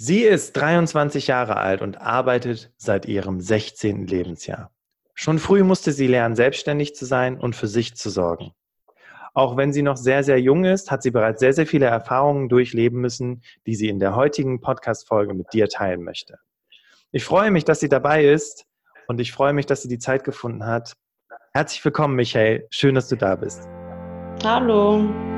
Sie ist 23 Jahre alt und arbeitet seit ihrem 16. Lebensjahr. Schon früh musste sie lernen, selbstständig zu sein und für sich zu sorgen. Auch wenn sie noch sehr, sehr jung ist, hat sie bereits sehr, sehr viele Erfahrungen durchleben müssen, die sie in der heutigen Podcast-Folge mit dir teilen möchte. Ich freue mich, dass sie dabei ist und ich freue mich, dass sie die Zeit gefunden hat. Herzlich willkommen, Michael. Schön, dass du da bist. Hallo.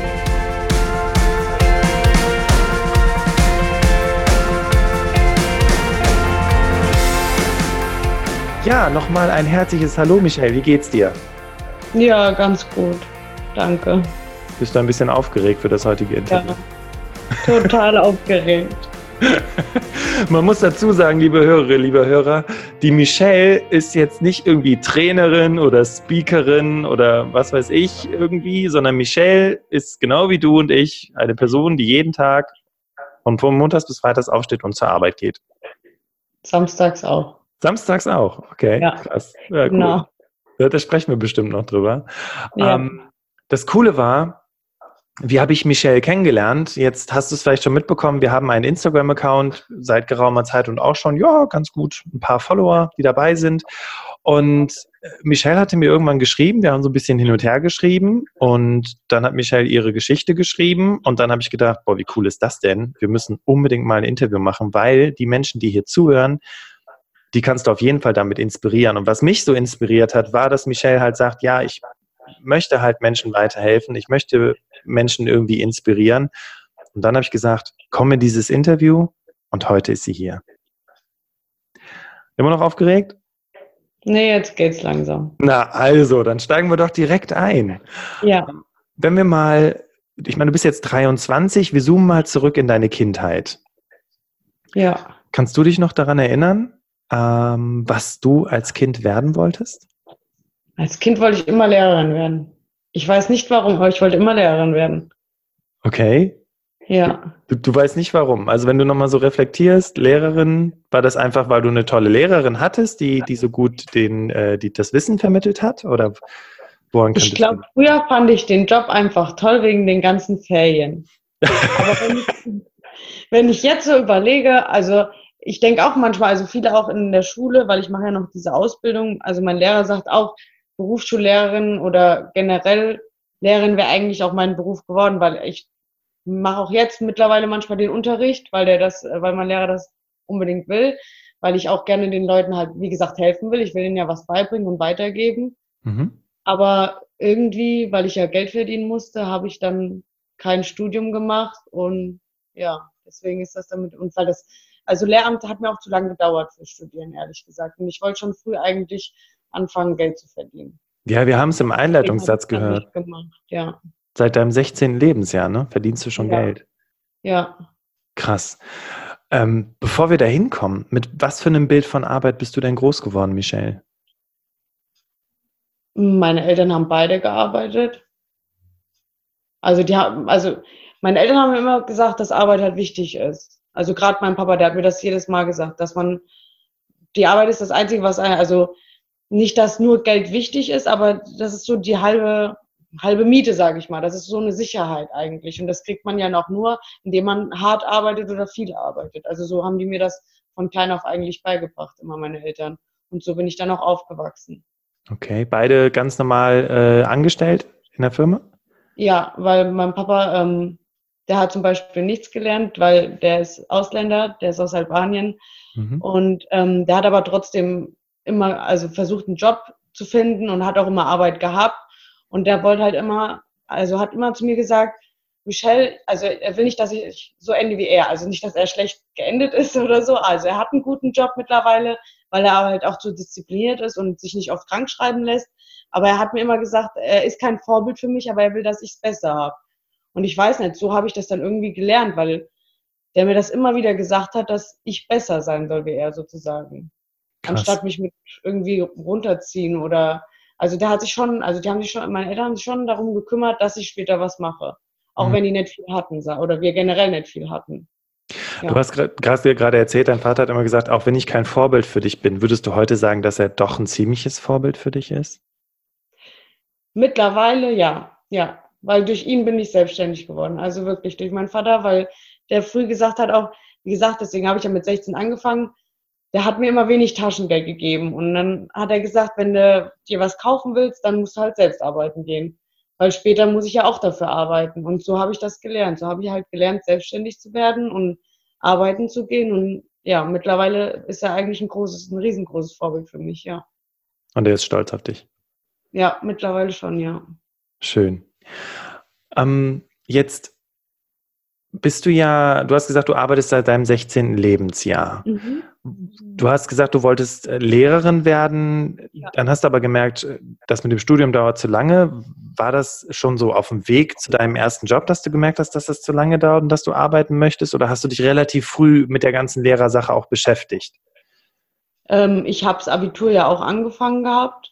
Ja, nochmal ein herzliches Hallo, Michelle. Wie geht's dir? Ja, ganz gut. Danke. Bist du ein bisschen aufgeregt für das heutige Interview? Ja, total aufgeregt. Man muss dazu sagen, liebe Hörerinnen, liebe Hörer, die Michelle ist jetzt nicht irgendwie Trainerin oder Speakerin oder was weiß ich irgendwie, sondern Michelle ist genau wie du und ich eine Person, die jeden Tag von Montags bis Freitags aufsteht und zur Arbeit geht. Samstags auch. Samstags auch, okay. Ja. Krass. Ja, cool. Genau. Ja, da sprechen wir bestimmt noch drüber. Ja. Ähm, das Coole war, wie habe ich Michelle kennengelernt? Jetzt hast du es vielleicht schon mitbekommen, wir haben einen Instagram-Account seit geraumer Zeit und auch schon, ja, ganz gut, ein paar Follower, die dabei sind. Und äh, Michelle hatte mir irgendwann geschrieben, wir haben so ein bisschen hin und her geschrieben und dann hat Michelle ihre Geschichte geschrieben und dann habe ich gedacht, boah, wie cool ist das denn? Wir müssen unbedingt mal ein Interview machen, weil die Menschen, die hier zuhören, die kannst du auf jeden Fall damit inspirieren. Und was mich so inspiriert hat, war, dass Michelle halt sagt, ja, ich möchte halt Menschen weiterhelfen, ich möchte Menschen irgendwie inspirieren. Und dann habe ich gesagt, komm in dieses Interview und heute ist sie hier. Immer noch aufgeregt? Nee, jetzt geht's langsam. Na, also, dann steigen wir doch direkt ein. Ja. Wenn wir mal, ich meine, du bist jetzt 23, wir zoomen mal zurück in deine Kindheit. Ja. Kannst du dich noch daran erinnern, ähm, was du als Kind werden wolltest? Als Kind wollte ich immer Lehrerin werden. Ich weiß nicht warum, aber ich wollte immer Lehrerin werden. Okay. Ja. Du, du weißt nicht warum. Also wenn du nochmal so reflektierst, Lehrerin, war das einfach, weil du eine tolle Lehrerin hattest, die, die so gut den, äh, die das Wissen vermittelt hat? Oder woran Ich glaube, früher fand ich den Job einfach toll wegen den ganzen Ferien. Aber wenn ich, wenn ich jetzt so überlege, also ich denke auch manchmal, also viele auch in der Schule, weil ich mache ja noch diese Ausbildung, also mein Lehrer sagt auch, Berufsschullehrerin oder generell Lehrerin wäre eigentlich auch mein Beruf geworden, weil ich mache auch jetzt mittlerweile manchmal den Unterricht, weil der das, weil mein Lehrer das unbedingt will, weil ich auch gerne den Leuten halt, wie gesagt, helfen will. Ich will ihnen ja was beibringen und weitergeben. Mhm. Aber irgendwie, weil ich ja Geld verdienen musste, habe ich dann kein Studium gemacht und ja, deswegen ist das damit, und weil das, also Lehramt hat mir auch zu lange gedauert für Studieren, ehrlich gesagt. Und ich wollte schon früh eigentlich anfangen, Geld zu verdienen. Ja, wir haben es im Einleitungssatz gehört. Gemacht. Ja, Seit deinem 16. Lebensjahr, ne? Verdienst du schon Ja. Geld. ja. Krass. Ähm, bevor wir da hinkommen, mit was für einem Bild von Arbeit bist du denn groß geworden, Michelle? Meine Eltern haben beide gearbeitet. Also die haben, also meine Eltern haben immer gesagt, dass Arbeit halt wichtig ist. Also gerade mein Papa, der hat mir das jedes Mal gesagt, dass man die Arbeit ist das Einzige, was also nicht, dass nur Geld wichtig ist, aber das ist so die halbe halbe Miete, sage ich mal. Das ist so eine Sicherheit eigentlich und das kriegt man ja noch nur, indem man hart arbeitet oder viel arbeitet. Also so haben die mir das von klein auf eigentlich beigebracht, immer meine Eltern. Und so bin ich dann auch aufgewachsen. Okay, beide ganz normal äh, angestellt in der Firma? Ja, weil mein Papa, ähm, der hat zum Beispiel nichts gelernt, weil der ist Ausländer, der ist aus Albanien. Mhm. und ähm, der hat aber trotzdem immer, also versucht einen Job zu finden und hat auch immer Arbeit gehabt. Und der wollte halt immer, also hat immer zu mir gesagt, Michelle, also er will nicht, dass ich so ende wie er, also nicht, dass er schlecht geendet ist oder so, also er hat einen guten Job mittlerweile, weil er halt auch so diszipliniert ist und sich nicht oft krank schreiben lässt, aber er hat mir immer gesagt, er ist kein Vorbild für mich, aber er will, dass ich es besser habe. Und ich weiß nicht, so habe ich das dann irgendwie gelernt, weil der mir das immer wieder gesagt hat, dass ich besser sein soll wie er sozusagen. Krass. Anstatt mich mit irgendwie runterziehen oder, also der hat sich schon, also die haben sich schon, meine Eltern haben sich schon darum gekümmert, dass ich später was mache. Auch mhm. wenn die nicht viel hatten, oder wir generell nicht viel hatten. Ja. Du hast gerade erzählt, dein Vater hat immer gesagt, auch wenn ich kein Vorbild für dich bin, würdest du heute sagen, dass er doch ein ziemliches Vorbild für dich ist? Mittlerweile ja, ja, weil durch ihn bin ich selbstständig geworden. Also wirklich durch meinen Vater, weil der früh gesagt hat, auch, wie gesagt, deswegen habe ich ja mit 16 angefangen, der hat mir immer wenig Taschengeld gegeben. Und dann hat er gesagt, wenn du dir was kaufen willst, dann musst du halt selbst arbeiten gehen. Weil später muss ich ja auch dafür arbeiten. Und so habe ich das gelernt. So habe ich halt gelernt, selbstständig zu werden und arbeiten zu gehen. Und ja, mittlerweile ist er eigentlich ein großes, ein riesengroßes Vorbild für mich, ja. Und er ist stolz auf dich. Ja, mittlerweile schon, ja. Schön. Ähm, jetzt bist du ja, du hast gesagt, du arbeitest seit deinem 16. Lebensjahr. Mhm. Du hast gesagt, du wolltest äh, Lehrerin werden, ja. dann hast du aber gemerkt, das mit dem Studium dauert zu lange. War das schon so auf dem Weg zu deinem ersten Job, dass du gemerkt hast, dass das zu lange dauert und dass du arbeiten möchtest? Oder hast du dich relativ früh mit der ganzen Lehrersache auch beschäftigt? Ähm, ich habe das Abitur ja auch angefangen gehabt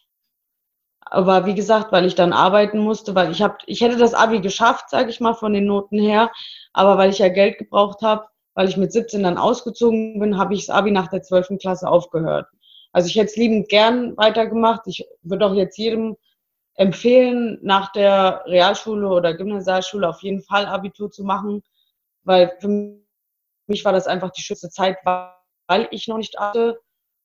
aber wie gesagt, weil ich dann arbeiten musste, weil ich habe, ich hätte das Abi geschafft, sage ich mal, von den Noten her, aber weil ich ja Geld gebraucht habe, weil ich mit 17 dann ausgezogen bin, habe ich das Abi nach der 12. Klasse aufgehört. Also ich hätte es liebend gern weitergemacht. Ich würde auch jetzt jedem empfehlen, nach der Realschule oder Gymnasialschule auf jeden Fall Abitur zu machen, weil für mich war das einfach die schönste Zeit, weil ich noch nicht hatte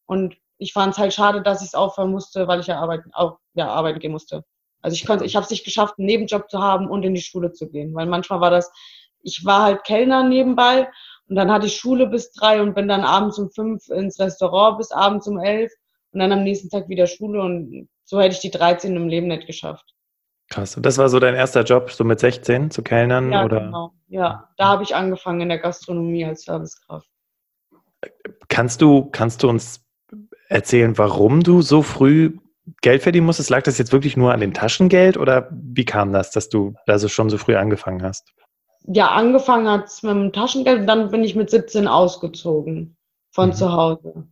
und ich fand es halt schade, dass ich es aufhören musste, weil ich ja arbeiten, auch, ja, arbeiten gehen musste. Also ich konnte, ich habe es nicht geschafft, einen Nebenjob zu haben und in die Schule zu gehen, weil manchmal war das, ich war halt Kellner nebenbei und dann hatte ich Schule bis drei und bin dann abends um fünf ins Restaurant bis abends um elf und dann am nächsten Tag wieder Schule und so hätte ich die 13 im Leben nicht geschafft. Krass. Und das war so dein erster Job, so mit 16 zu Kellnern? Ja, oder? genau. Ja, da habe ich angefangen in der Gastronomie als Servicekraft. Kannst du, kannst du uns erzählen, warum du so früh Geld verdienen musstest? Lag das jetzt wirklich nur an dem Taschengeld oder wie kam das, dass du da so schon so früh angefangen hast? Ja, angefangen hat es mit dem Taschengeld und dann bin ich mit 17 ausgezogen von mhm. zu Hause.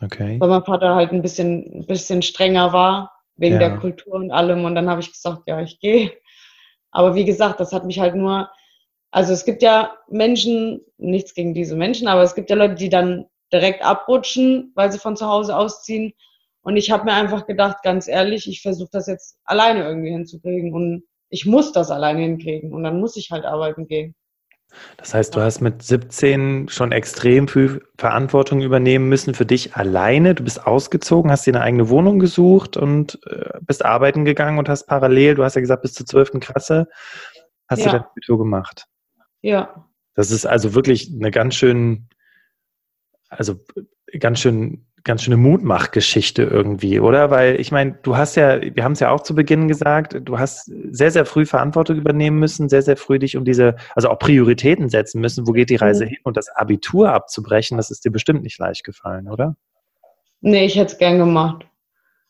Okay. Weil mein Vater halt ein bisschen, ein bisschen strenger war, wegen ja. der Kultur und allem. Und dann habe ich gesagt, ja, ich gehe. Aber wie gesagt, das hat mich halt nur, also es gibt ja Menschen, nichts gegen diese Menschen, aber es gibt ja Leute, die dann direkt abrutschen, weil sie von zu Hause ausziehen. Und ich habe mir einfach gedacht, ganz ehrlich, ich versuche das jetzt alleine irgendwie hinzukriegen. Und ich muss das alleine hinkriegen. Und dann muss ich halt arbeiten gehen. Das heißt, du hast mit 17 schon extrem viel Verantwortung übernehmen müssen für dich alleine. Du bist ausgezogen, hast dir eine eigene Wohnung gesucht und äh, bist arbeiten gegangen und hast parallel, du hast ja gesagt, bis zur 12. Klasse, hast ja. du dein Abitur gemacht. Ja. Das ist also wirklich eine ganz schön also ganz schön, ganz schöne Mutmachgeschichte irgendwie, oder? Weil ich meine, du hast ja, wir haben es ja auch zu Beginn gesagt, du hast sehr, sehr früh Verantwortung übernehmen müssen, sehr, sehr früh dich um diese, also auch Prioritäten setzen müssen, wo geht die Reise mhm. hin und das Abitur abzubrechen, das ist dir bestimmt nicht leicht gefallen, oder? Nee, ich hätte es gern gemacht.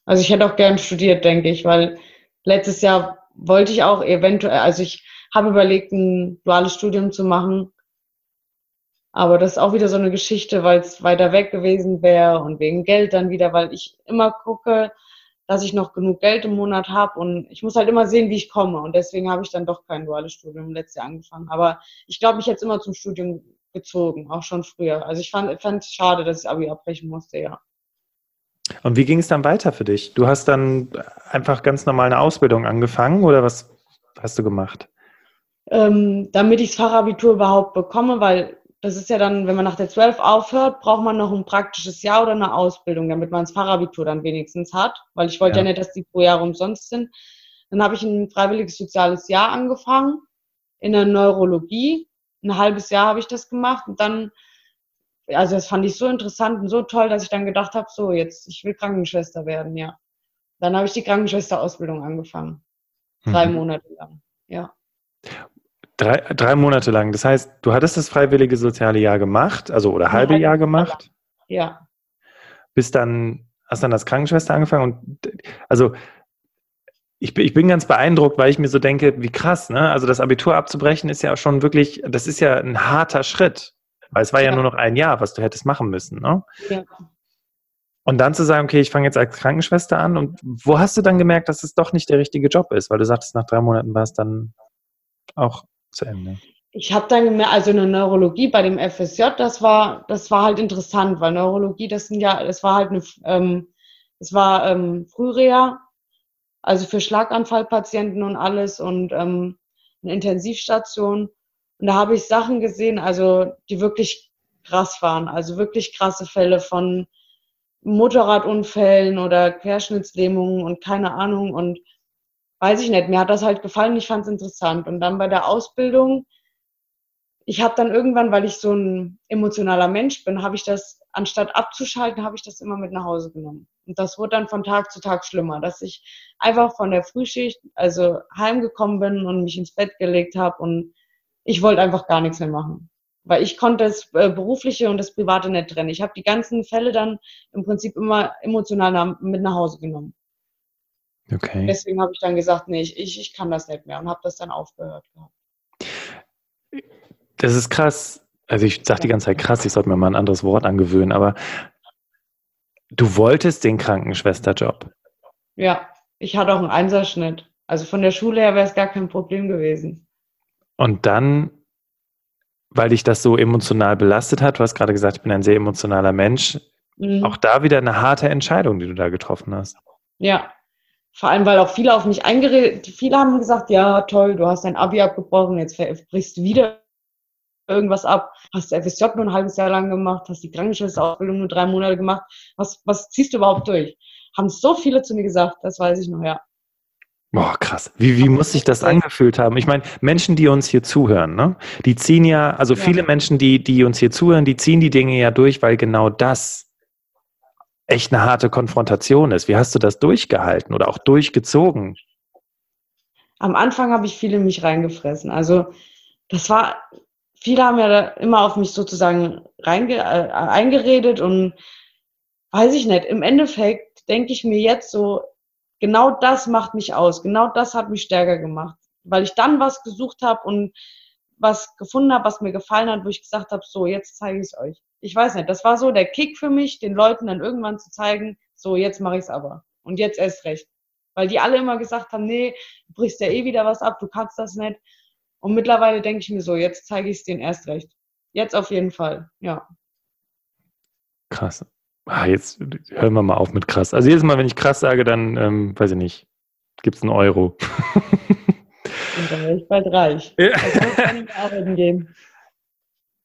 Also ich hätte auch gern studiert, denke ich, weil letztes Jahr wollte ich auch eventuell, also ich habe überlegt, ein duales Studium zu machen, aber das ist auch wieder so eine Geschichte, weil es weiter weg gewesen wäre und wegen Geld dann wieder, weil ich immer gucke, dass ich noch genug Geld im Monat habe und ich muss halt immer sehen, wie ich komme. Und deswegen habe ich dann doch kein duales Studium letztes Jahr angefangen. Aber ich glaube, ich hätte es immer zum Studium gezogen, auch schon früher. Also ich fand es schade, dass ich Abi abbrechen musste, ja. Und wie ging es dann weiter für dich? Du hast dann einfach ganz normal eine Ausbildung angefangen oder was hast du gemacht? Ähm, damit ich das Fachabitur überhaupt bekomme, weil das ist ja dann, wenn man nach der 12 aufhört, braucht man noch ein praktisches Jahr oder eine Ausbildung, damit man das Fachabitur dann wenigstens hat, weil ich wollte ja. ja nicht, dass die pro Jahr umsonst sind. Dann habe ich ein freiwilliges soziales Jahr angefangen in der Neurologie. Ein halbes Jahr habe ich das gemacht und dann, also das fand ich so interessant und so toll, dass ich dann gedacht habe, so jetzt, ich will Krankenschwester werden, ja. Dann habe ich die Krankenschwesterausbildung angefangen. Drei mhm. Monate lang, ja. Drei, drei Monate lang. Das heißt, du hattest das freiwillige soziale Jahr gemacht, also oder halbe Jahr gemacht. Ja. Bist dann, hast dann als Krankenschwester angefangen und also ich, ich bin ganz beeindruckt, weil ich mir so denke, wie krass, ne? Also das Abitur abzubrechen ist ja schon wirklich, das ist ja ein harter Schritt. Weil es war ja, ja nur noch ein Jahr, was du hättest machen müssen, ne? Ja. Und dann zu sagen, okay, ich fange jetzt als Krankenschwester an. Und wo hast du dann gemerkt, dass es doch nicht der richtige Job ist? Weil du sagtest, nach drei Monaten war es dann auch zu Ende. Ich habe dann gemerkt, also eine Neurologie bei dem FSJ, das war, das war halt interessant, weil Neurologie, das sind ja, das war halt eine, ähm, das war ähm, Frühreha, also für Schlaganfallpatienten und alles und ähm, eine Intensivstation. Und da habe ich Sachen gesehen, also die wirklich krass waren, also wirklich krasse Fälle von Motorradunfällen oder Querschnittslähmungen und keine Ahnung und weiß ich nicht, mir hat das halt gefallen, ich fand es interessant. Und dann bei der Ausbildung, ich habe dann irgendwann, weil ich so ein emotionaler Mensch bin, habe ich das, anstatt abzuschalten, habe ich das immer mit nach Hause genommen. Und das wurde dann von Tag zu Tag schlimmer, dass ich einfach von der Frühschicht, also heimgekommen bin und mich ins Bett gelegt habe und ich wollte einfach gar nichts mehr machen. Weil ich konnte das äh, Berufliche und das Private nicht trennen. Ich habe die ganzen Fälle dann im Prinzip immer emotional mit nach Hause genommen. Okay. Deswegen habe ich dann gesagt, nee, ich, ich kann das nicht mehr und habe das dann aufgehört gehabt. Das ist krass. Also ich sage die ganze Zeit krass, ich sollte mir mal ein anderes Wort angewöhnen, aber du wolltest den Krankenschwesterjob. Ja, ich hatte auch einen Einserschnitt. Also von der Schule her wäre es gar kein Problem gewesen. Und dann, weil dich das so emotional belastet hat, du hast gerade gesagt, ich bin ein sehr emotionaler Mensch, mhm. auch da wieder eine harte Entscheidung, die du da getroffen hast. Ja, vor allem, weil auch viele auf mich eingeredet, viele haben gesagt, ja, toll, du hast dein Abi abgebrochen, jetzt brichst du wieder irgendwas ab, hast FSJ nur ein halbes Jahr lang gemacht, hast die Krankenschwesterausbildung nur drei Monate gemacht, was, was ziehst du überhaupt durch? Haben so viele zu mir gesagt, das weiß ich noch, ja. Boah, krass. Wie, wie muss sich das angefühlt haben? Ich meine, Menschen, die uns hier zuhören, ne? die ziehen ja, also ja. viele Menschen, die, die uns hier zuhören, die ziehen die Dinge ja durch, weil genau das echt eine harte Konfrontation ist. Wie hast du das durchgehalten oder auch durchgezogen? Am Anfang habe ich viel in mich reingefressen. Also das war, viele haben ja immer auf mich sozusagen reinge, äh, eingeredet und weiß ich nicht, im Endeffekt denke ich mir jetzt so, genau das macht mich aus, genau das hat mich stärker gemacht, weil ich dann was gesucht habe und was gefunden habe, was mir gefallen hat, wo ich gesagt habe, so, jetzt zeige ich es euch. Ich weiß nicht, das war so der Kick für mich, den Leuten dann irgendwann zu zeigen, so, jetzt mache ich es aber. Und jetzt erst recht. Weil die alle immer gesagt haben, nee, du brichst ja eh wieder was ab, du kannst das nicht. Und mittlerweile denke ich mir so, jetzt zeige ich es denen erst recht. Jetzt auf jeden Fall, ja. Krass. Ah, jetzt hören wir mal auf mit krass. Also jedes Mal, wenn ich krass sage, dann, ähm, weiß ich nicht, gibt es einen Euro. Und dann wäre ich bald reich. Ja. Dann arbeiten gehen.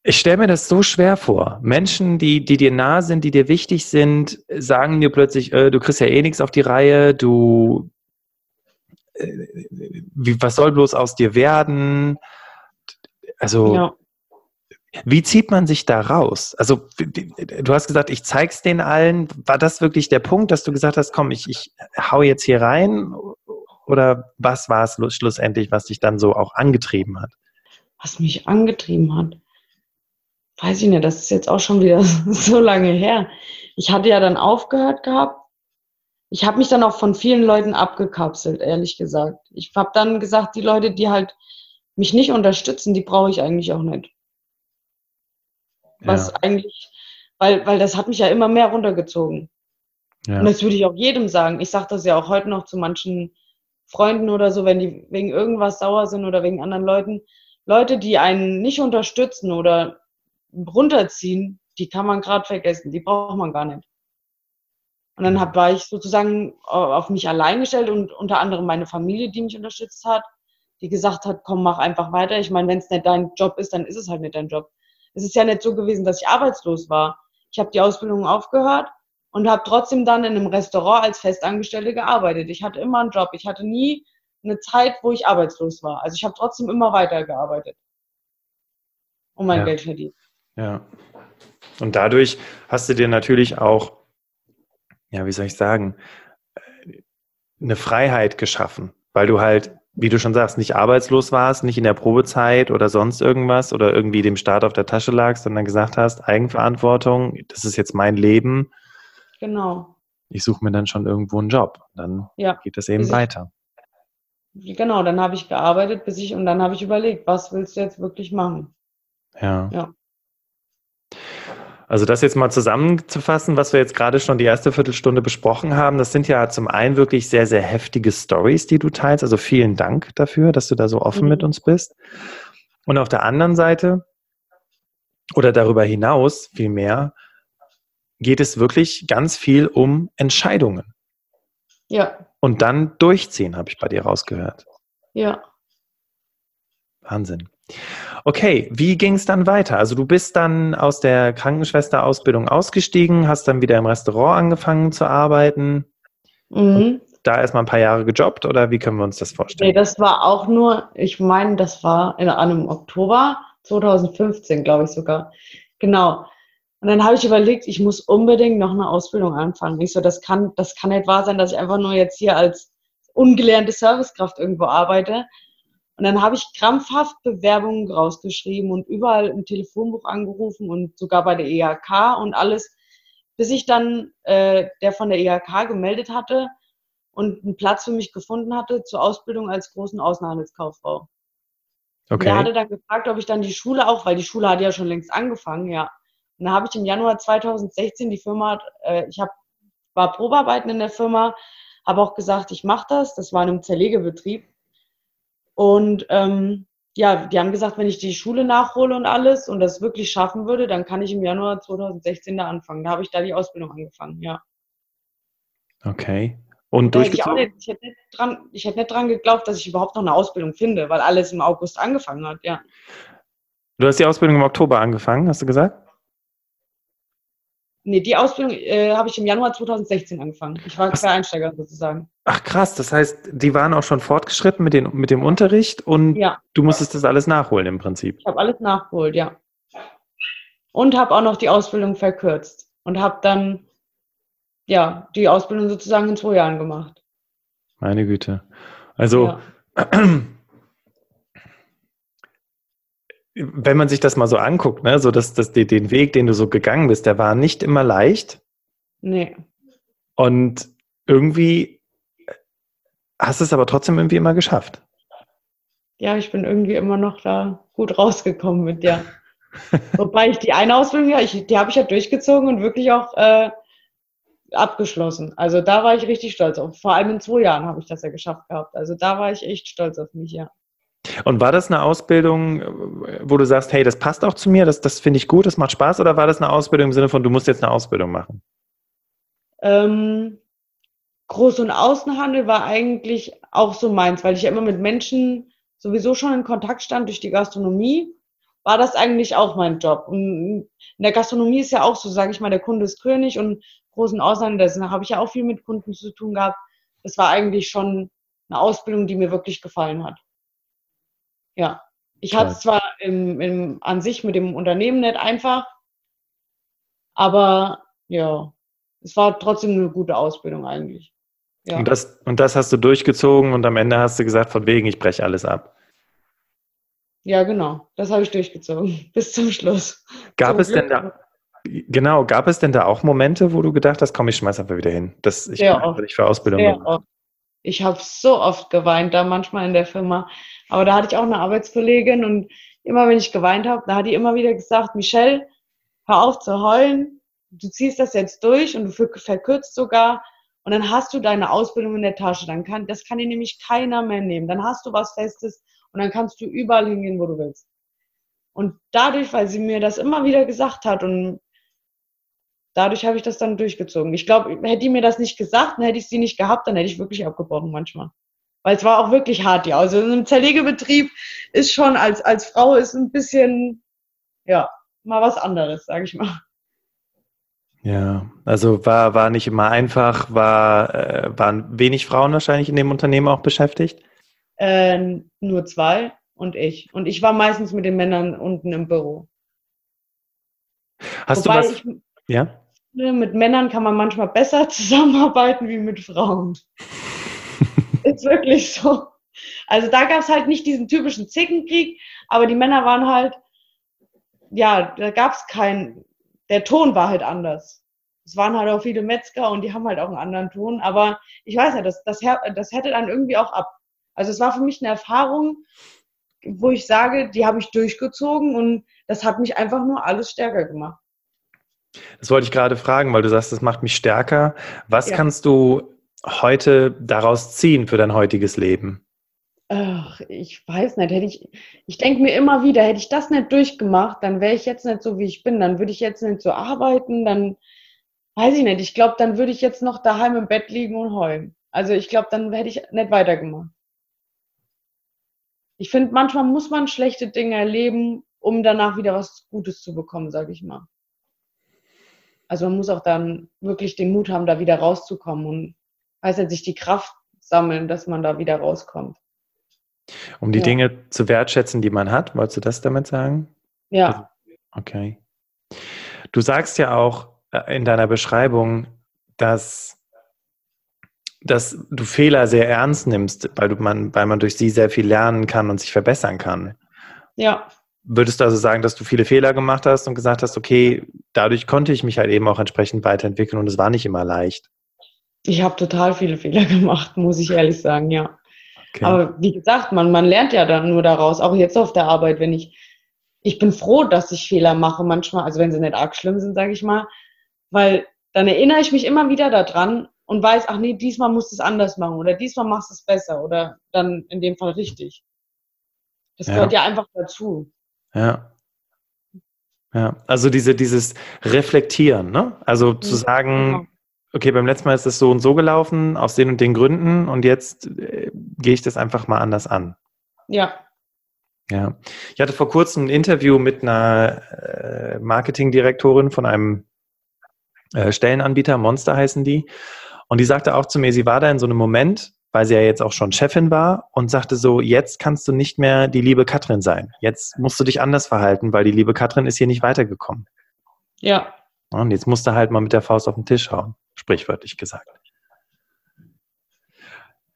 Ich stelle mir das so schwer vor. Menschen, die, die dir nah sind, die dir wichtig sind, sagen dir plötzlich, äh, du kriegst ja eh nichts auf die Reihe, du, äh, wie, was soll bloß aus dir werden? Also, ja. Wie zieht man sich da raus? Also, du hast gesagt, ich zeig's den allen. War das wirklich der Punkt, dass du gesagt hast, komm, ich, ich hau jetzt hier rein? Oder was war es schlussendlich, was dich dann so auch angetrieben hat? Was mich angetrieben hat? Weiß ich nicht, das ist jetzt auch schon wieder so lange her. Ich hatte ja dann aufgehört gehabt. Ich habe mich dann auch von vielen Leuten abgekapselt, ehrlich gesagt. Ich habe dann gesagt, die Leute, die halt mich nicht unterstützen, die brauche ich eigentlich auch nicht. Was ja. eigentlich, weil, weil das hat mich ja immer mehr runtergezogen. Ja. Und das würde ich auch jedem sagen. Ich sage das ja auch heute noch zu manchen Freunden oder so, wenn die wegen irgendwas sauer sind oder wegen anderen Leuten. Leute, die einen nicht unterstützen oder runterziehen, die kann man gerade vergessen. Die braucht man gar nicht. Und dann hab, war ich sozusagen auf mich allein gestellt und unter anderem meine Familie, die mich unterstützt hat, die gesagt hat, komm, mach einfach weiter. Ich meine, wenn es nicht dein Job ist, dann ist es halt nicht dein Job es ist ja nicht so gewesen, dass ich arbeitslos war. Ich habe die Ausbildung aufgehört und habe trotzdem dann in einem Restaurant als Festangestellte gearbeitet. Ich hatte immer einen Job. Ich hatte nie eine Zeit, wo ich arbeitslos war. Also ich habe trotzdem immer weitergearbeitet und mein ja. Geld verdient. Ja. Und dadurch hast du dir natürlich auch, ja, wie soll ich sagen, eine Freiheit geschaffen, weil du halt wie du schon sagst, nicht arbeitslos warst, nicht in der Probezeit oder sonst irgendwas oder irgendwie dem Staat auf der Tasche lagst, sondern gesagt hast, Eigenverantwortung, das ist jetzt mein Leben. Genau. Ich suche mir dann schon irgendwo einen Job. Dann ja. geht das eben weiter. genau, dann habe ich gearbeitet, bis ich, und dann habe ich überlegt, was willst du jetzt wirklich machen? Ja. ja. Also das jetzt mal zusammenzufassen, was wir jetzt gerade schon die erste Viertelstunde besprochen haben, das sind ja zum einen wirklich sehr, sehr heftige Stories, die du teilst. Also vielen Dank dafür, dass du da so offen mhm. mit uns bist. Und auf der anderen Seite oder darüber hinaus vielmehr geht es wirklich ganz viel um Entscheidungen. Ja. Und dann durchziehen, habe ich bei dir rausgehört. Ja. Wahnsinn. Okay, wie ging es dann weiter? Also du bist dann aus der Krankenschwesterausbildung ausgestiegen, hast dann wieder im Restaurant angefangen zu arbeiten. Mhm. Da erstmal ein paar Jahre gejobbt oder wie können wir uns das vorstellen? Nee, das war auch nur, ich meine, das war in einem Oktober 2015, glaube ich sogar. Genau. Und dann habe ich überlegt, ich muss unbedingt noch eine Ausbildung anfangen. Ich so, das kann, das kann nicht wahr sein, dass ich einfach nur jetzt hier als ungelernte Servicekraft irgendwo arbeite. Und dann habe ich krampfhaft Bewerbungen rausgeschrieben und überall im Telefonbuch angerufen und sogar bei der IHK und alles, bis ich dann äh, der von der IHK gemeldet hatte und einen Platz für mich gefunden hatte zur Ausbildung als großen Außenhandelskauffrau. Okay. Der hatte dann gefragt, ob ich dann die Schule auch, weil die Schule hat ja schon längst angefangen, ja. Und dann habe ich im Januar 2016 die Firma, äh, ich hab, war Probearbeiten in der Firma, habe auch gesagt, ich mache das. Das war in einem Zerlegebetrieb. Und ähm, ja, die haben gesagt, wenn ich die Schule nachhole und alles und das wirklich schaffen würde, dann kann ich im Januar 2016 da anfangen. Da habe ich da die Ausbildung angefangen, ja. Okay. Und durchgezogen? Hätte ich, ich, hätte nicht dran, ich hätte nicht dran geglaubt, dass ich überhaupt noch eine Ausbildung finde, weil alles im August angefangen hat, ja. Du hast die Ausbildung im Oktober angefangen, hast du gesagt? Nee, die Ausbildung äh, habe ich im Januar 2016 angefangen. Ich war Quereinsteiger sozusagen. Ach krass, das heißt, die waren auch schon fortgeschritten mit, den, mit dem Unterricht und ja. du musstest das alles nachholen im Prinzip. Ich habe alles nachgeholt, ja. Und habe auch noch die Ausbildung verkürzt und habe dann ja die Ausbildung sozusagen in zwei Jahren gemacht. Meine Güte. Also ja. wenn man sich das mal so anguckt, ne, so dass, dass die, den Weg, den du so gegangen bist, der war nicht immer leicht. Nee. Und irgendwie hast du es aber trotzdem irgendwie immer geschafft. Ja, ich bin irgendwie immer noch da gut rausgekommen mit der. Wobei ich die eine Ausbildung, ja, ich, die habe ich ja durchgezogen und wirklich auch äh, abgeschlossen. Also da war ich richtig stolz auf. Vor allem in zwei Jahren habe ich das ja geschafft gehabt. Also da war ich echt stolz auf mich, ja. Und war das eine Ausbildung, wo du sagst, hey, das passt auch zu mir, das, das finde ich gut, das macht Spaß, oder war das eine Ausbildung im Sinne von, du musst jetzt eine Ausbildung machen? Ähm, Groß- und Außenhandel war eigentlich auch so meins, weil ich ja immer mit Menschen sowieso schon in Kontakt stand durch die Gastronomie, war das eigentlich auch mein Job. Und in der Gastronomie ist ja auch so, sage ich mal, der Kunde ist König und großen Außenhandel, da habe ich ja auch viel mit Kunden zu tun gehabt. Das war eigentlich schon eine Ausbildung, die mir wirklich gefallen hat. Ja. Ich hatte es zwar im, im, an sich mit dem Unternehmen nicht einfach, aber ja, es war trotzdem eine gute Ausbildung eigentlich. Ja. Und, das, und das hast du durchgezogen und am Ende hast du gesagt, von wegen, ich breche alles ab. Ja, genau. Das habe ich durchgezogen. Bis zum Schluss. Gab zum es Glück. denn da, genau, gab es denn da auch Momente, wo du gedacht hast, komm, ich schmeiß einfach wieder hin. Das, ich Sehr bin für Ausbildung. Sehr oft. Ich habe so oft geweint, da manchmal in der Firma. Aber da hatte ich auch eine Arbeitskollegin und immer wenn ich geweint habe, da hat die immer wieder gesagt, Michelle, hör auf zu heulen, du ziehst das jetzt durch und du verkürzt sogar und dann hast du deine Ausbildung in der Tasche. Dann kann, das kann dir nämlich keiner mehr nehmen. Dann hast du was Festes und dann kannst du überall hingehen, wo du willst. Und dadurch, weil sie mir das immer wieder gesagt hat und dadurch habe ich das dann durchgezogen. Ich glaube, hätte die mir das nicht gesagt, dann hätte ich sie nicht gehabt, dann hätte ich wirklich abgebrochen manchmal. Weil es war auch wirklich hart, ja. Also in einem Zerlegebetrieb ist schon als, als Frau ist ein bisschen, ja, mal was anderes, sage ich mal. Ja, also war, war nicht immer einfach, war, äh, waren wenig Frauen wahrscheinlich in dem Unternehmen auch beschäftigt? Äh, nur zwei und ich. Und ich war meistens mit den Männern unten im Büro. Hast Wobei du was? Ich, ja? Mit Männern kann man manchmal besser zusammenarbeiten wie mit Frauen. ist wirklich so. Also da gab es halt nicht diesen typischen Zickenkrieg, aber die Männer waren halt, ja, da gab es keinen, der Ton war halt anders. Es waren halt auch viele Metzger und die haben halt auch einen anderen Ton, aber ich weiß ja, das, das, das hätte dann irgendwie auch ab. Also es war für mich eine Erfahrung, wo ich sage, die habe ich durchgezogen und das hat mich einfach nur alles stärker gemacht. Das wollte ich gerade fragen, weil du sagst, das macht mich stärker. Was ja. kannst du heute daraus ziehen für dein heutiges Leben? Ach, ich weiß nicht, hätte ich, ich denke mir immer wieder, hätte ich das nicht durchgemacht, dann wäre ich jetzt nicht so, wie ich bin, dann würde ich jetzt nicht so arbeiten, dann weiß ich nicht, ich glaube, dann würde ich jetzt noch daheim im Bett liegen und heulen. Also ich glaube, dann hätte ich nicht weitergemacht. Ich finde, manchmal muss man schlechte Dinge erleben, um danach wieder was Gutes zu bekommen, sage ich mal. Also man muss auch dann wirklich den Mut haben, da wieder rauszukommen und weiß nicht, sich die Kraft sammeln, dass man da wieder rauskommt. Um die ja. Dinge zu wertschätzen, die man hat, wolltest du das damit sagen? Ja. Also, okay. Du sagst ja auch äh, in deiner Beschreibung, dass, dass du Fehler sehr ernst nimmst, weil, du man, weil man durch sie sehr viel lernen kann und sich verbessern kann. Ja. Würdest du also sagen, dass du viele Fehler gemacht hast und gesagt hast, okay, dadurch konnte ich mich halt eben auch entsprechend weiterentwickeln und es war nicht immer leicht? Ich habe total viele Fehler gemacht, muss ich ehrlich sagen, ja. Okay. Aber wie gesagt, man, man lernt ja dann nur daraus, auch jetzt auf der Arbeit, wenn ich, ich bin froh, dass ich Fehler mache manchmal, also wenn sie nicht arg schlimm sind, sage ich mal, weil dann erinnere ich mich immer wieder daran und weiß, ach nee, diesmal musst du es anders machen oder diesmal machst du es besser oder dann in dem Fall richtig. Das ja. gehört ja einfach dazu. Ja. Ja, also diese, dieses Reflektieren, ne? Also zu sagen, genau okay, beim letzten Mal ist das so und so gelaufen, aus den und den Gründen und jetzt äh, gehe ich das einfach mal anders an. Ja. Ja. Ich hatte vor kurzem ein Interview mit einer äh, Marketingdirektorin von einem äh, Stellenanbieter, Monster heißen die. Und die sagte auch zu mir, sie war da in so einem Moment, weil sie ja jetzt auch schon Chefin war und sagte so, jetzt kannst du nicht mehr die liebe Katrin sein. Jetzt musst du dich anders verhalten, weil die liebe Katrin ist hier nicht weitergekommen. Ja. Und jetzt musst du halt mal mit der Faust auf den Tisch hauen sprichwörtlich gesagt.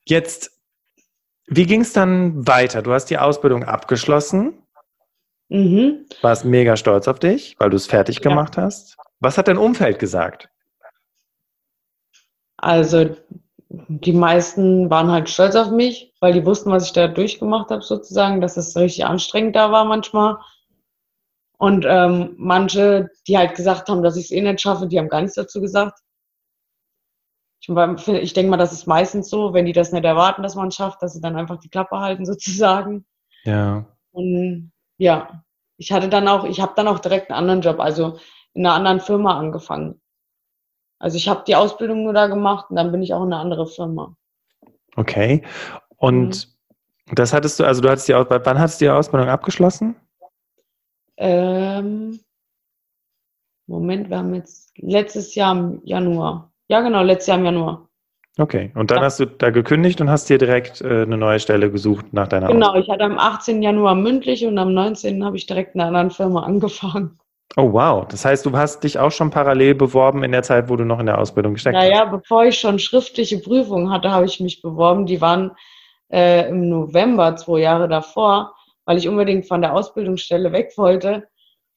Jetzt, wie ging es dann weiter? Du hast die Ausbildung abgeschlossen. Mhm. Warst mega stolz auf dich, weil du es fertig ja. gemacht hast. Was hat dein Umfeld gesagt? Also, die meisten waren halt stolz auf mich, weil die wussten, was ich da durchgemacht habe, sozusagen, dass es richtig anstrengend da war manchmal. Und ähm, manche, die halt gesagt haben, dass ich es eh nicht schaffe, die haben gar nichts dazu gesagt. Ich, ich denke mal, das ist meistens so, wenn die das nicht erwarten, dass man es schafft, dass sie dann einfach die Klappe halten sozusagen. Ja. Und ja, ich hatte dann auch, ich habe dann auch direkt einen anderen Job, also in einer anderen Firma angefangen. Also ich habe die Ausbildung nur da gemacht und dann bin ich auch in eine andere Firma. Okay. Und mhm. das hattest du, also du hattest die Ausbildung, wann hattest du die Ausbildung abgeschlossen? Ähm, Moment, wir haben jetzt letztes Jahr im Januar. Ja, genau, letztes Jahr im Januar. Okay, und dann ja. hast du da gekündigt und hast dir direkt äh, eine neue Stelle gesucht nach deiner Genau, Ausbildung. ich hatte am 18. Januar mündlich und am 19. habe ich direkt in einer anderen Firma angefangen. Oh wow, das heißt, du hast dich auch schon parallel beworben in der Zeit, wo du noch in der Ausbildung gesteckt naja, hast? Naja, bevor ich schon schriftliche Prüfungen hatte, habe ich mich beworben. Die waren äh, im November, zwei Jahre davor, weil ich unbedingt von der Ausbildungsstelle weg wollte.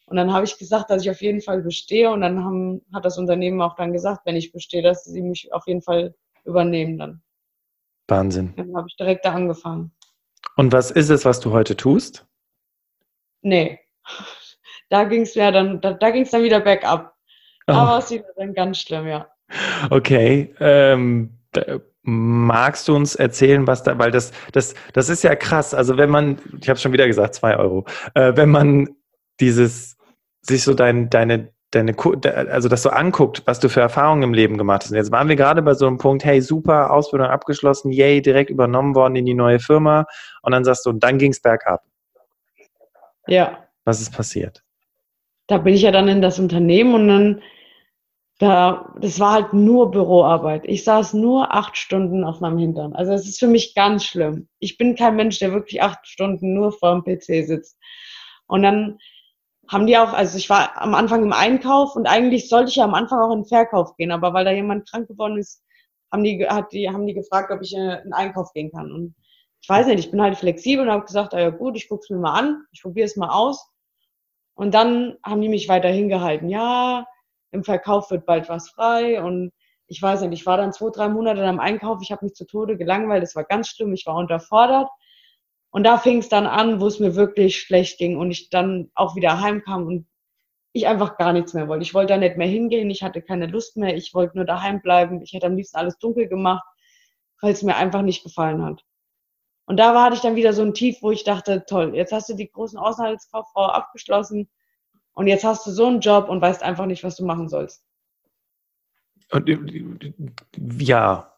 Und dann habe ich gesagt, dass ich auf jeden Fall bestehe. Und dann haben, hat das Unternehmen auch dann gesagt, wenn ich bestehe, dass sie mich auf jeden Fall übernehmen dann. Wahnsinn. Dann habe ich direkt da angefangen. Und was ist es, was du heute tust? Nee. Da ging es ja dann, da, da ging es dann wieder bergab. Oh. Aber es ist dann ganz schlimm, ja. Okay. Ähm, magst du uns erzählen, was da, weil das, das, das ist ja krass. Also wenn man, ich habe schon wieder gesagt, zwei Euro, äh, wenn man dieses sich so dein, deine, deine, also das so anguckt, was du für Erfahrungen im Leben gemacht hast. Und jetzt waren wir gerade bei so einem Punkt, hey, super, Ausbildung abgeschlossen, yay, direkt übernommen worden in die neue Firma. Und dann sagst du, und dann ging es bergab. Ja. Was ist passiert? Da bin ich ja dann in das Unternehmen und dann, da, das war halt nur Büroarbeit. Ich saß nur acht Stunden auf meinem Hintern. Also es ist für mich ganz schlimm. Ich bin kein Mensch, der wirklich acht Stunden nur vor dem PC sitzt. Und dann haben die auch, also ich war am Anfang im Einkauf und eigentlich sollte ich ja am Anfang auch in den Verkauf gehen, aber weil da jemand krank geworden ist, haben die, hat die, haben die gefragt, ob ich in den Einkauf gehen kann. Und ich weiß nicht, ich bin halt flexibel und habe gesagt, ah ja gut, ich gucke es mir mal an, ich probiere es mal aus. Und dann haben die mich weiter hingehalten, ja, im Verkauf wird bald was frei. Und ich weiß nicht, ich war dann zwei, drei Monate am Einkauf, ich habe mich zu Tode gelangweilt, es war ganz schlimm, ich war unterfordert. Und da fing es dann an, wo es mir wirklich schlecht ging und ich dann auch wieder heimkam und ich einfach gar nichts mehr wollte. Ich wollte da nicht mehr hingehen, ich hatte keine Lust mehr, ich wollte nur daheim bleiben, ich hätte am liebsten alles dunkel gemacht, weil es mir einfach nicht gefallen hat. Und da war, hatte ich dann wieder so ein Tief, wo ich dachte, toll, jetzt hast du die großen Außenhandelskauffrau abgeschlossen und jetzt hast du so einen Job und weißt einfach nicht, was du machen sollst. Und, ja,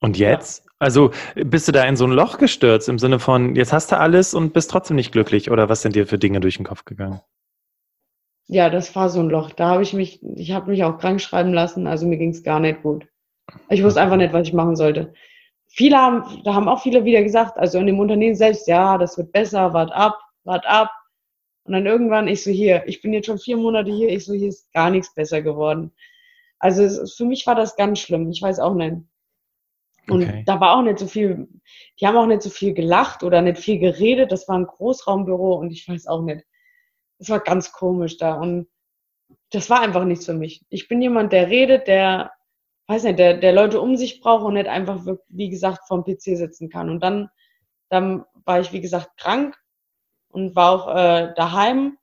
und jetzt? Ja. Also bist du da in so ein Loch gestürzt im Sinne von, jetzt hast du alles und bist trotzdem nicht glücklich oder was sind dir für Dinge durch den Kopf gegangen? Ja, das war so ein Loch. Da habe ich mich, ich habe mich auch krank schreiben lassen, also mir ging es gar nicht gut. Ich wusste einfach nicht, was ich machen sollte. Viele haben, da haben auch viele wieder gesagt, also in dem Unternehmen selbst, ja, das wird besser, wart ab, wart ab. Und dann irgendwann, ich so hier, ich bin jetzt schon vier Monate hier, ich so, hier ist gar nichts besser geworden. Also es, für mich war das ganz schlimm, ich weiß auch nicht. Und okay. da war auch nicht so viel, die haben auch nicht so viel gelacht oder nicht viel geredet. Das war ein Großraumbüro und ich weiß auch nicht. Es war ganz komisch da und das war einfach nichts für mich. Ich bin jemand, der redet, der, weiß nicht, der, der Leute um sich braucht und nicht einfach, wie gesagt, vorm PC sitzen kann. Und dann, dann war ich, wie gesagt, krank und war auch äh, daheim,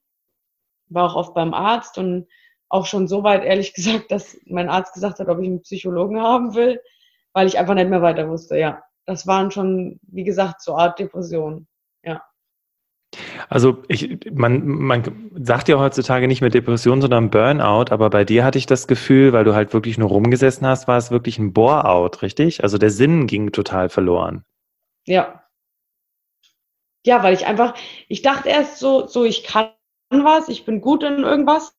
war auch oft beim Arzt und auch schon so weit, ehrlich gesagt, dass mein Arzt gesagt hat, ob ich einen Psychologen haben will, weil ich einfach nicht mehr weiter wusste, ja. Das waren schon, wie gesagt, so Art Depression, ja. Also ich, man, man sagt ja heutzutage nicht mehr Depression, sondern Burnout, aber bei dir hatte ich das Gefühl, weil du halt wirklich nur rumgesessen hast, war es wirklich ein Bore-out, richtig? Also der Sinn ging total verloren. Ja. Ja, weil ich einfach, ich dachte erst so, so ich kann was, ich bin gut in irgendwas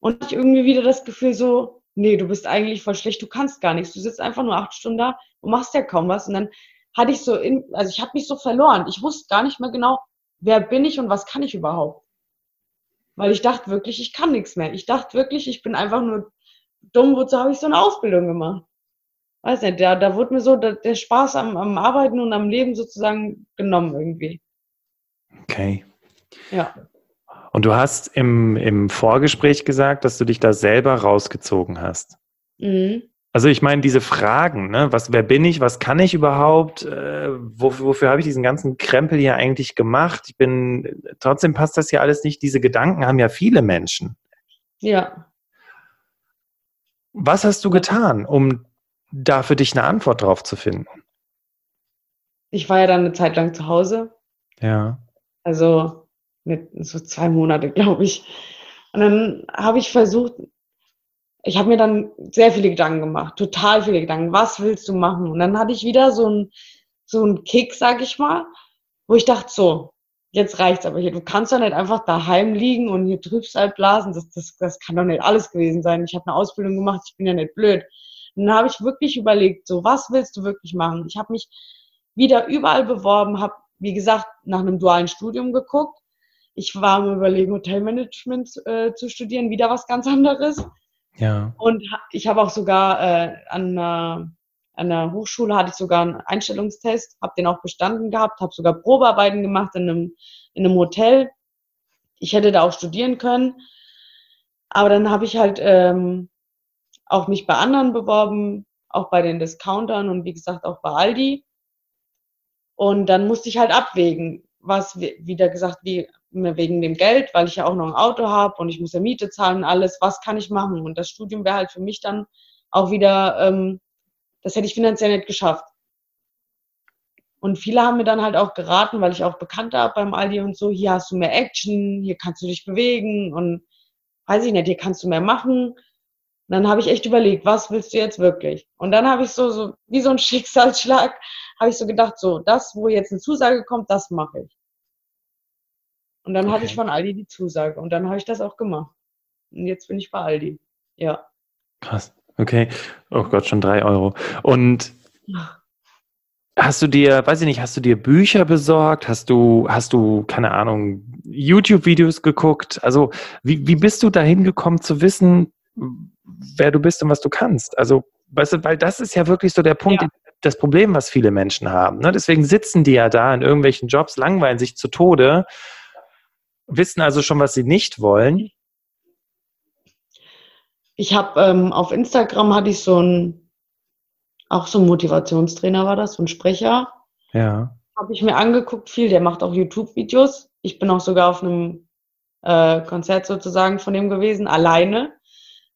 und ich irgendwie wieder das Gefühl so, nee, du bist eigentlich voll schlecht, du kannst gar nichts. Du sitzt einfach nur acht Stunden da und machst ja kaum was. Und dann hatte ich so, in, also ich habe mich so verloren. Ich wusste gar nicht mehr genau, wer bin ich und was kann ich überhaupt. Weil ich dachte wirklich, ich kann nichts mehr. Ich dachte wirklich, ich bin einfach nur dumm, wozu habe ich so eine Ausbildung gemacht? Weiß nicht, da, da wurde mir so der, der Spaß am, am Arbeiten und am Leben sozusagen genommen irgendwie. Okay. Ja. Und du hast im, im Vorgespräch gesagt, dass du dich da selber rausgezogen hast. Mhm. Also ich meine, diese Fragen, ne? was, wer bin ich, was kann ich überhaupt, äh, wofür, wofür habe ich diesen ganzen Krempel hier eigentlich gemacht? Ich bin, trotzdem passt das ja alles nicht. Diese Gedanken haben ja viele Menschen. Ja. Was hast du getan, um da für dich eine Antwort drauf zu finden? Ich war ja dann eine Zeit lang zu Hause. Ja. Also mit so zwei Monate, glaube ich. Und dann habe ich versucht, ich habe mir dann sehr viele Gedanken gemacht, total viele Gedanken. Was willst du machen? Und dann hatte ich wieder so einen so einen Kick, sag ich mal, wo ich dachte, so, jetzt reicht's aber hier. Du kannst doch nicht einfach daheim liegen und hier Trübsal blasen. Das, das, das kann doch nicht alles gewesen sein. Ich habe eine Ausbildung gemacht, ich bin ja nicht blöd. Und dann habe ich wirklich überlegt, so, was willst du wirklich machen? Ich habe mich wieder überall beworben, habe, wie gesagt, nach einem dualen Studium geguckt ich war am Überlegen, Hotelmanagement äh, zu studieren, wieder was ganz anderes. Ja. Und ich habe auch sogar äh, an, einer, an der Hochschule hatte ich sogar einen Einstellungstest, habe den auch bestanden gehabt, habe sogar Probearbeiten gemacht in einem, in einem Hotel. Ich hätte da auch studieren können. Aber dann habe ich halt ähm, auch mich bei anderen beworben, auch bei den Discountern und wie gesagt auch bei Aldi. Und dann musste ich halt abwägen, was wieder gesagt, wie wegen dem Geld, weil ich ja auch noch ein Auto habe und ich muss ja Miete zahlen, alles, was kann ich machen? Und das Studium wäre halt für mich dann auch wieder, ähm, das hätte ich finanziell nicht geschafft. Und viele haben mir dann halt auch geraten, weil ich auch Bekannte habe beim Aldi und so, hier hast du mehr Action, hier kannst du dich bewegen und weiß ich nicht, hier kannst du mehr machen. Und dann habe ich echt überlegt, was willst du jetzt wirklich? Und dann habe ich so, so, wie so ein Schicksalsschlag, habe ich so gedacht, so, das, wo jetzt eine Zusage kommt, das mache ich. Und dann okay. hatte ich von Aldi die Zusage und dann habe ich das auch gemacht. Und jetzt bin ich bei Aldi. Ja. Krass. Okay. Oh Gott, schon drei Euro. Und hast du dir, weiß ich nicht, hast du dir Bücher besorgt? Hast du, hast du, keine Ahnung, YouTube-Videos geguckt? Also, wie, wie bist du dahin gekommen zu wissen, wer du bist und was du kannst? Also, weißt du, weil das ist ja wirklich so der Punkt, ja. Das Problem, was viele Menschen haben. Ne? Deswegen sitzen die ja da in irgendwelchen Jobs, langweilen sich zu Tode wissen also schon, was sie nicht wollen. Ich habe ähm, auf Instagram hatte ich so ein, auch so ein Motivationstrainer war das, so ein Sprecher. Ja. Habe ich mir angeguckt, viel, der macht auch YouTube-Videos. Ich bin auch sogar auf einem äh, Konzert sozusagen von dem gewesen, alleine.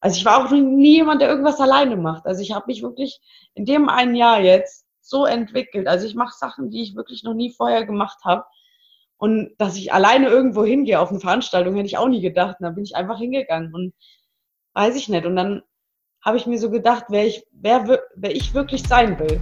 Also ich war auch nie jemand, der irgendwas alleine macht. Also ich habe mich wirklich in dem einen Jahr jetzt so entwickelt. Also ich mache Sachen, die ich wirklich noch nie vorher gemacht habe. Und dass ich alleine irgendwo hingehe auf eine Veranstaltung, hätte ich auch nie gedacht. Und da bin ich einfach hingegangen und weiß ich nicht. Und dann habe ich mir so gedacht, wer ich, wer, wer ich wirklich sein will.